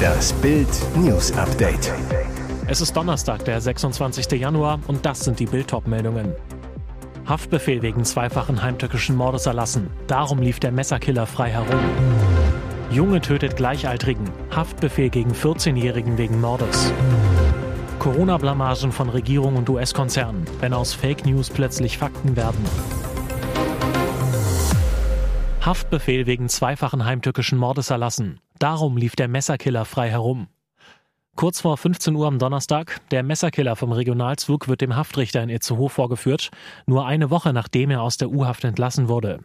Das Bild News Update. Es ist Donnerstag, der 26. Januar und das sind die Bild meldungen Haftbefehl wegen zweifachen heimtückischen Mordes erlassen. Darum lief der Messerkiller frei herum. Junge tötet Gleichaltrigen. Haftbefehl gegen 14-Jährigen wegen Mordes. Corona-Blamagen von Regierung und US-Konzernen, wenn aus Fake News plötzlich Fakten werden. Haftbefehl wegen zweifachen heimtückischen Mordes erlassen. Darum lief der Messerkiller frei herum. Kurz vor 15 Uhr am Donnerstag, der Messerkiller vom Regionalzug wird dem Haftrichter in Itzehoe vorgeführt, nur eine Woche nachdem er aus der U-Haft entlassen wurde.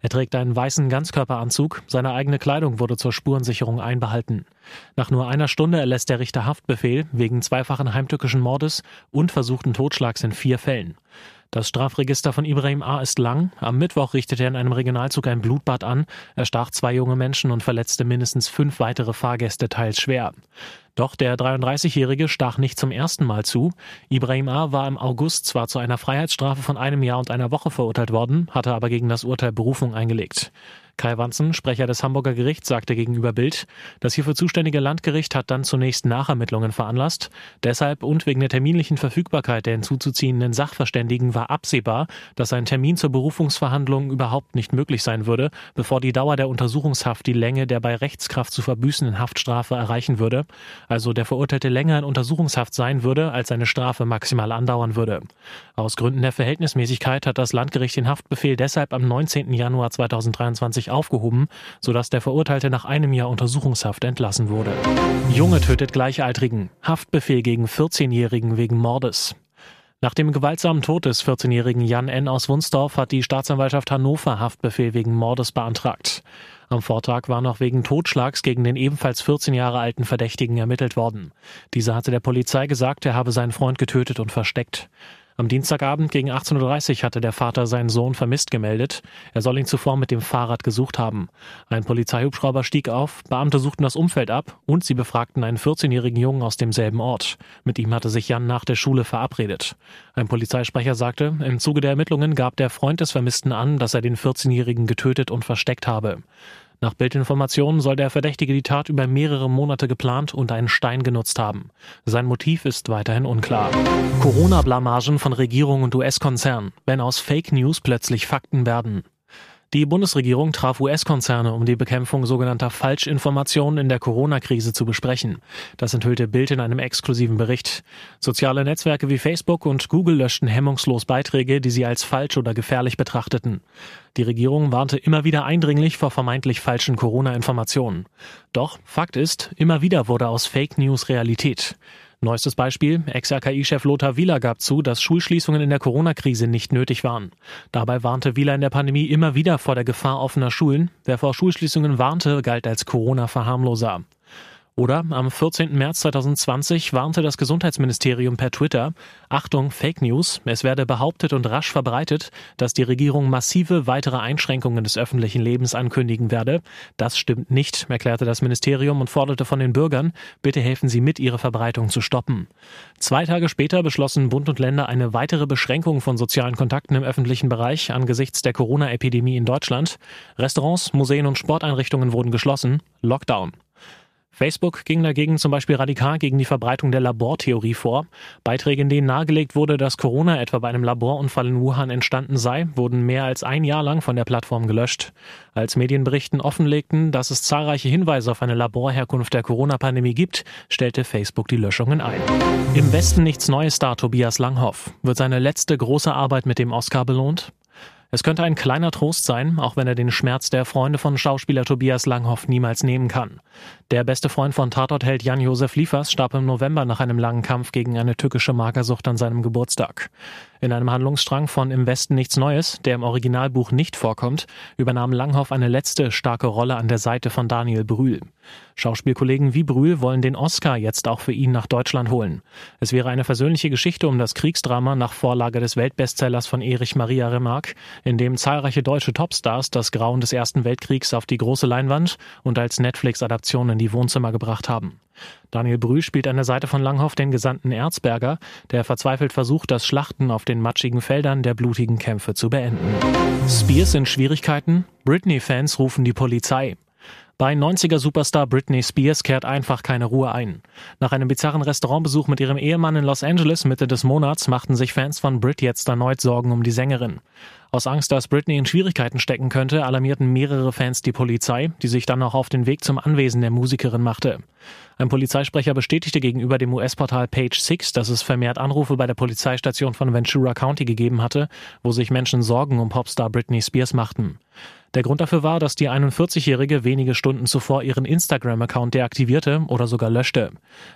Er trägt einen weißen Ganzkörperanzug, seine eigene Kleidung wurde zur Spurensicherung einbehalten. Nach nur einer Stunde erlässt der Richter Haftbefehl wegen zweifachen heimtückischen Mordes und versuchten Totschlags in vier Fällen. Das Strafregister von Ibrahim A. ist lang. Am Mittwoch richtete er in einem Regionalzug ein Blutbad an. Er stach zwei junge Menschen und verletzte mindestens fünf weitere Fahrgäste teils schwer. Doch der 33-Jährige stach nicht zum ersten Mal zu. Ibrahim A. war im August zwar zu einer Freiheitsstrafe von einem Jahr und einer Woche verurteilt worden, hatte aber gegen das Urteil Berufung eingelegt. Kai Wanzen, Sprecher des Hamburger Gerichts, sagte gegenüber Bild, das hierfür zuständige Landgericht hat dann zunächst Nachermittlungen veranlasst. Deshalb und wegen der terminlichen Verfügbarkeit der hinzuzuziehenden Sachverständigen war absehbar, dass ein Termin zur Berufungsverhandlung überhaupt nicht möglich sein würde, bevor die Dauer der Untersuchungshaft die Länge der bei Rechtskraft zu verbüßenden Haftstrafe erreichen würde, also der Verurteilte länger in Untersuchungshaft sein würde, als seine Strafe maximal andauern würde. Aus Gründen der Verhältnismäßigkeit hat das Landgericht den Haftbefehl deshalb am 19. Januar 2023 kurzfristig aufgehoben, sodass der Verurteilte nach einem Jahr Untersuchungshaft entlassen wurde. Junge tötet Gleichaltrigen. Haftbefehl gegen 14-Jährigen wegen Mordes. Nach dem gewaltsamen Tod des 14-jährigen Jan N. aus Wunsdorf hat die Staatsanwaltschaft Hannover Haftbefehl wegen Mordes beantragt. Am Vortag war noch wegen Totschlags gegen den ebenfalls 14 Jahre alten Verdächtigen ermittelt worden. Dieser hatte der Polizei gesagt, er habe seinen Freund getötet und versteckt. Am Dienstagabend gegen 18.30 Uhr hatte der Vater seinen Sohn vermisst gemeldet. Er soll ihn zuvor mit dem Fahrrad gesucht haben. Ein Polizeihubschrauber stieg auf, Beamte suchten das Umfeld ab und sie befragten einen 14-jährigen Jungen aus demselben Ort. Mit ihm hatte sich Jan nach der Schule verabredet. Ein Polizeisprecher sagte, im Zuge der Ermittlungen gab der Freund des Vermissten an, dass er den 14-jährigen getötet und versteckt habe. Nach Bildinformationen soll der Verdächtige die Tat über mehrere Monate geplant und einen Stein genutzt haben. Sein Motiv ist weiterhin unklar. Corona-Blamagen von Regierung und US-Konzern, wenn aus Fake News plötzlich Fakten werden. Die Bundesregierung traf US-Konzerne, um die Bekämpfung sogenannter Falschinformationen in der Corona-Krise zu besprechen. Das enthüllte Bild in einem exklusiven Bericht. Soziale Netzwerke wie Facebook und Google löschten hemmungslos Beiträge, die sie als falsch oder gefährlich betrachteten. Die Regierung warnte immer wieder eindringlich vor vermeintlich falschen Corona-Informationen. Doch Fakt ist, immer wieder wurde aus Fake News Realität. Neuestes Beispiel, Ex-RKI-Chef Lothar Wieler gab zu, dass Schulschließungen in der Corona-Krise nicht nötig waren. Dabei warnte Wieler in der Pandemie immer wieder vor der Gefahr offener Schulen. Wer vor Schulschließungen warnte, galt als Corona-Verharmloser. Oder am 14. März 2020 warnte das Gesundheitsministerium per Twitter, Achtung, Fake News, es werde behauptet und rasch verbreitet, dass die Regierung massive weitere Einschränkungen des öffentlichen Lebens ankündigen werde. Das stimmt nicht, erklärte das Ministerium und forderte von den Bürgern, bitte helfen Sie mit, ihre Verbreitung zu stoppen. Zwei Tage später beschlossen Bund und Länder eine weitere Beschränkung von sozialen Kontakten im öffentlichen Bereich angesichts der Corona-Epidemie in Deutschland. Restaurants, Museen und Sporteinrichtungen wurden geschlossen. Lockdown. Facebook ging dagegen zum Beispiel radikal gegen die Verbreitung der Labortheorie vor. Beiträge, in denen nahegelegt wurde, dass Corona etwa bei einem Laborunfall in Wuhan entstanden sei, wurden mehr als ein Jahr lang von der Plattform gelöscht. Als Medienberichten offenlegten, dass es zahlreiche Hinweise auf eine Laborherkunft der Corona-Pandemie gibt, stellte Facebook die Löschungen ein. Im Westen nichts Neues da, Tobias Langhoff. Wird seine letzte große Arbeit mit dem Oscar belohnt? Es könnte ein kleiner Trost sein, auch wenn er den Schmerz der Freunde von Schauspieler Tobias Langhoff niemals nehmen kann. Der beste Freund von Tatortheld Jan-Josef Liefers starb im November nach einem langen Kampf gegen eine tückische Magersucht an seinem Geburtstag. In einem Handlungsstrang von Im Westen nichts Neues, der im Originalbuch nicht vorkommt, übernahm Langhoff eine letzte starke Rolle an der Seite von Daniel Brühl. Schauspielkollegen wie Brühl wollen den Oscar jetzt auch für ihn nach Deutschland holen. Es wäre eine versöhnliche Geschichte um das Kriegsdrama nach Vorlage des Weltbestsellers von Erich Maria Remarque, in dem zahlreiche deutsche Topstars das Grauen des Ersten Weltkriegs auf die große Leinwand und als Netflix-Adaption in die Wohnzimmer gebracht haben. Daniel Brühl spielt an der Seite von Langhoff den Gesandten Erzberger, der verzweifelt versucht, das Schlachten auf den matschigen Feldern der blutigen Kämpfe zu beenden. Spears in Schwierigkeiten? Britney-Fans rufen die Polizei. Bei 90er-Superstar Britney Spears kehrt einfach keine Ruhe ein. Nach einem bizarren Restaurantbesuch mit ihrem Ehemann in Los Angeles Mitte des Monats machten sich Fans von Brit jetzt erneut Sorgen um die Sängerin. Aus Angst, dass Britney in Schwierigkeiten stecken könnte, alarmierten mehrere Fans die Polizei, die sich dann auch auf den Weg zum Anwesen der Musikerin machte. Ein Polizeisprecher bestätigte gegenüber dem US-Portal Page Six, dass es vermehrt Anrufe bei der Polizeistation von Ventura County gegeben hatte, wo sich Menschen Sorgen um Popstar Britney Spears machten. Der Grund dafür war, dass die 41-Jährige wenige Stunden zuvor ihren Instagram-Account deaktivierte oder sogar löschte.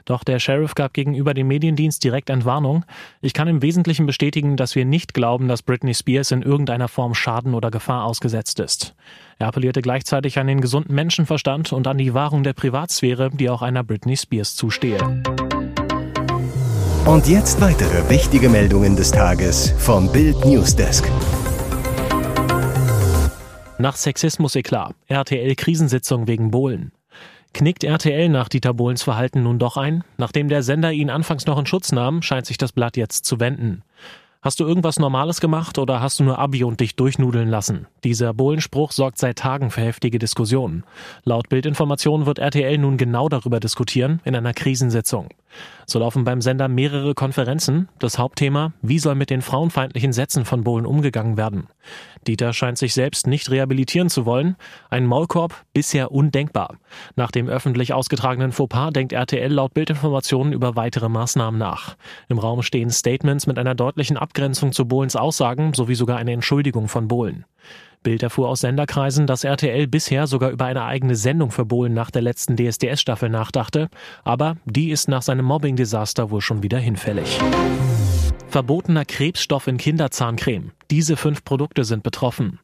Doch der Sheriff gab gegenüber dem Mediendienst direkt Entwarnung. Ich kann im Wesentlichen bestätigen, dass wir nicht glauben, dass Britney Spears in irgendeiner Form Schaden oder Gefahr ausgesetzt ist. Er appellierte gleichzeitig an den gesunden Menschenverstand und an die Wahrung der Privatsphäre, die auch einer Britney Spears zustehe. Und jetzt weitere wichtige Meldungen des Tages vom Bild Newsdesk. Nach Sexismus-Eklat. RTL-Krisensitzung wegen Bohlen. Knickt RTL nach Dieter Bohlens Verhalten nun doch ein? Nachdem der Sender ihn anfangs noch in Schutz nahm, scheint sich das Blatt jetzt zu wenden. Hast du irgendwas Normales gemacht oder hast du nur Abi und dich durchnudeln lassen? Dieser Bohlenspruch sorgt seit Tagen für heftige Diskussionen. Laut Bildinformationen wird RTL nun genau darüber diskutieren in einer Krisensitzung. So laufen beim Sender mehrere Konferenzen. Das Hauptthema, wie soll mit den frauenfeindlichen Sätzen von Bohlen umgegangen werden? Dieter scheint sich selbst nicht rehabilitieren zu wollen. Ein Maulkorb bisher undenkbar. Nach dem öffentlich ausgetragenen Fauxpas denkt RTL laut Bildinformationen über weitere Maßnahmen nach. Im Raum stehen Statements mit einer deutlichen Abgrenzung zu Bohlens Aussagen sowie sogar eine Entschuldigung von Bohlen. Bild erfuhr aus Senderkreisen, dass RTL bisher sogar über eine eigene Sendung für Bohlen nach der letzten DSDS-Staffel nachdachte, aber die ist nach seinem Mobbing-Desaster wohl schon wieder hinfällig. Verbotener Krebsstoff in Kinderzahncreme. Diese fünf Produkte sind betroffen.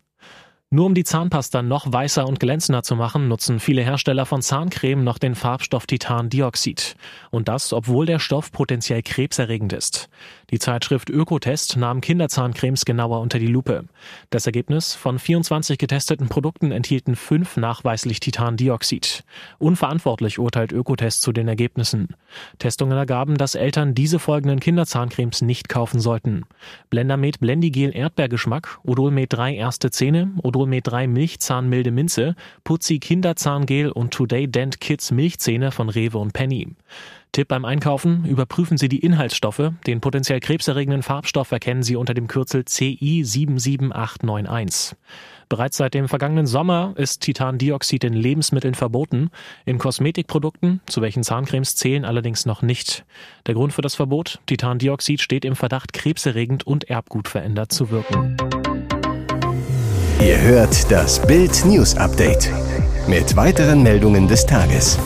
Nur um die Zahnpasta noch weißer und glänzender zu machen, nutzen viele Hersteller von Zahncreme noch den Farbstoff Titandioxid. Und das, obwohl der Stoff potenziell krebserregend ist. Die Zeitschrift Ökotest nahm Kinderzahncremes genauer unter die Lupe. Das Ergebnis von 24 getesteten Produkten enthielten fünf nachweislich Titandioxid. Unverantwortlich urteilt Ökotest zu den Ergebnissen. Testungen ergaben, dass Eltern diese folgenden Kinderzahncremes nicht kaufen sollten. Blendermed Blendigel Erdbeergeschmack, Odolmed 3 erste Zähne, Odol Med 3 Milchzahnmilde Minze, Putzi Kinderzahngel und Today Dent Kids Milchzähne von Rewe und Penny. Tipp beim Einkaufen, überprüfen Sie die Inhaltsstoffe. Den potenziell krebserregenden Farbstoff erkennen Sie unter dem Kürzel CI 77891. Bereits seit dem vergangenen Sommer ist Titandioxid in Lebensmitteln verboten, in Kosmetikprodukten, zu welchen Zahncremes zählen allerdings noch nicht. Der Grund für das Verbot? Titandioxid steht im Verdacht, krebserregend und erbgutverändert zu wirken. Ihr hört das Bild News Update mit weiteren Meldungen des Tages.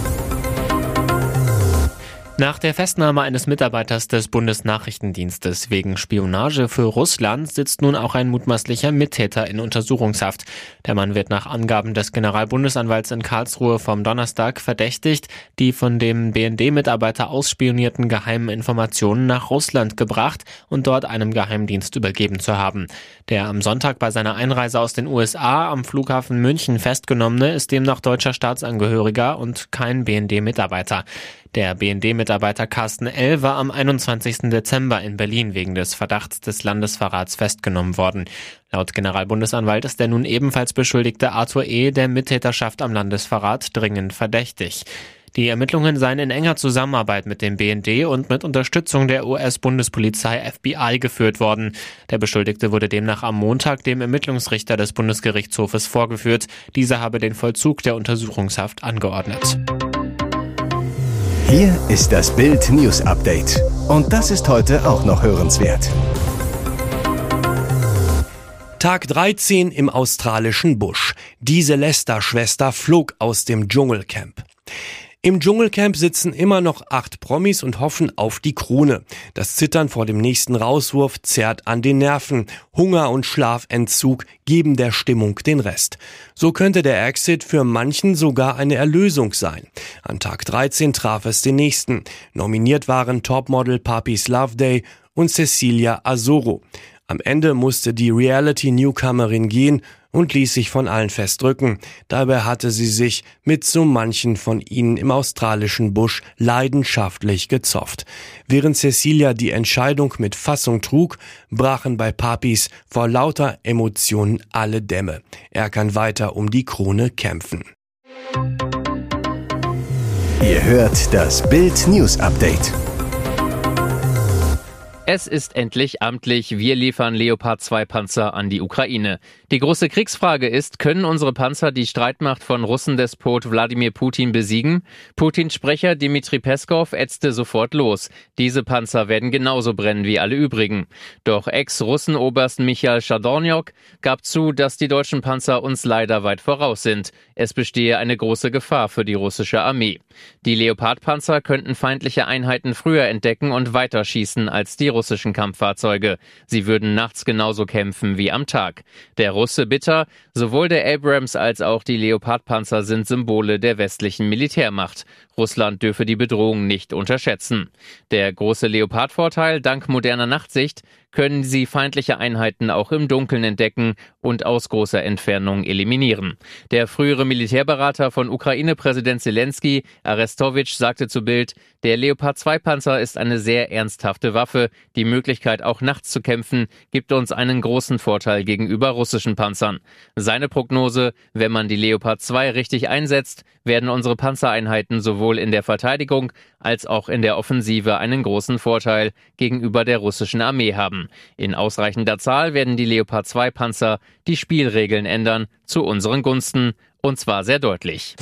Nach der Festnahme eines Mitarbeiters des Bundesnachrichtendienstes wegen Spionage für Russland sitzt nun auch ein mutmaßlicher Mittäter in Untersuchungshaft. Der Mann wird nach Angaben des Generalbundesanwalts in Karlsruhe vom Donnerstag verdächtigt, die von dem BND-Mitarbeiter ausspionierten geheimen Informationen nach Russland gebracht und dort einem Geheimdienst übergeben zu haben. Der am Sonntag bei seiner Einreise aus den USA am Flughafen München festgenommene ist demnach deutscher Staatsangehöriger und kein BND-Mitarbeiter. Der BND-Mitarbeiter Carsten L. war am 21. Dezember in Berlin wegen des Verdachts des Landesverrats festgenommen worden. Laut Generalbundesanwalt ist der nun ebenfalls beschuldigte Arthur E. der Mittäterschaft am Landesverrat dringend verdächtig. Die Ermittlungen seien in enger Zusammenarbeit mit dem BND und mit Unterstützung der US-Bundespolizei FBI geführt worden. Der Beschuldigte wurde demnach am Montag dem Ermittlungsrichter des Bundesgerichtshofes vorgeführt. Dieser habe den Vollzug der Untersuchungshaft angeordnet. Hier ist das Bild News Update. Und das ist heute auch noch hörenswert. Tag 13 im australischen Busch. Diese Lester-Schwester flog aus dem Dschungelcamp. Im Dschungelcamp sitzen immer noch acht Promis und hoffen auf die Krone. Das Zittern vor dem nächsten Rauswurf zerrt an den Nerven. Hunger und Schlafentzug geben der Stimmung den Rest. So könnte der Exit für manchen sogar eine Erlösung sein. An Tag 13 traf es den nächsten. Nominiert waren Topmodel Papis Loveday und Cecilia Azoro. Am Ende musste die Reality-Newcomerin gehen und ließ sich von allen festdrücken. Dabei hatte sie sich mit so manchen von ihnen im australischen Busch leidenschaftlich gezofft. Während Cecilia die Entscheidung mit Fassung trug, brachen bei Papis vor lauter Emotionen alle Dämme. Er kann weiter um die Krone kämpfen. Ihr hört das Bild News Update. Es ist endlich amtlich. Wir liefern Leopard 2 Panzer an die Ukraine. Die große Kriegsfrage ist, können unsere Panzer die Streitmacht von Russendespot Wladimir Putin besiegen? Putins Sprecher Dmitri Peskov ätzte sofort los. Diese Panzer werden genauso brennen wie alle übrigen. Doch Ex-Russenoberst Michael Schadorniok gab zu, dass die deutschen Panzer uns leider weit voraus sind. Es bestehe eine große Gefahr für die russische Armee. Die Leopard-Panzer könnten feindliche Einheiten früher entdecken und weiterschießen als die russischen Kampffahrzeuge. Sie würden nachts genauso kämpfen wie am Tag. Der Russe bitter, sowohl der Abrams als auch die Leopardpanzer sind Symbole der westlichen Militärmacht. Russland dürfe die Bedrohung nicht unterschätzen. Der große Leopardvorteil, dank moderner Nachtsicht, können sie feindliche Einheiten auch im Dunkeln entdecken und aus großer Entfernung eliminieren. Der frühere Militärberater von Ukraine-Präsident Zelensky, Arestovic, sagte zu Bild, der Leopard 2 Panzer ist eine sehr ernsthafte Waffe. Die Möglichkeit, auch nachts zu kämpfen, gibt uns einen großen Vorteil gegenüber russischen Panzern. Seine Prognose, wenn man die Leopard 2 richtig einsetzt, werden unsere Panzereinheiten sowohl in der Verteidigung als auch in der Offensive einen großen Vorteil gegenüber der russischen Armee In ausreichender Zahl werden die Leopard 2 Panzer die Spielregeln ändern zu unseren Gunsten und zwar sehr deutlich.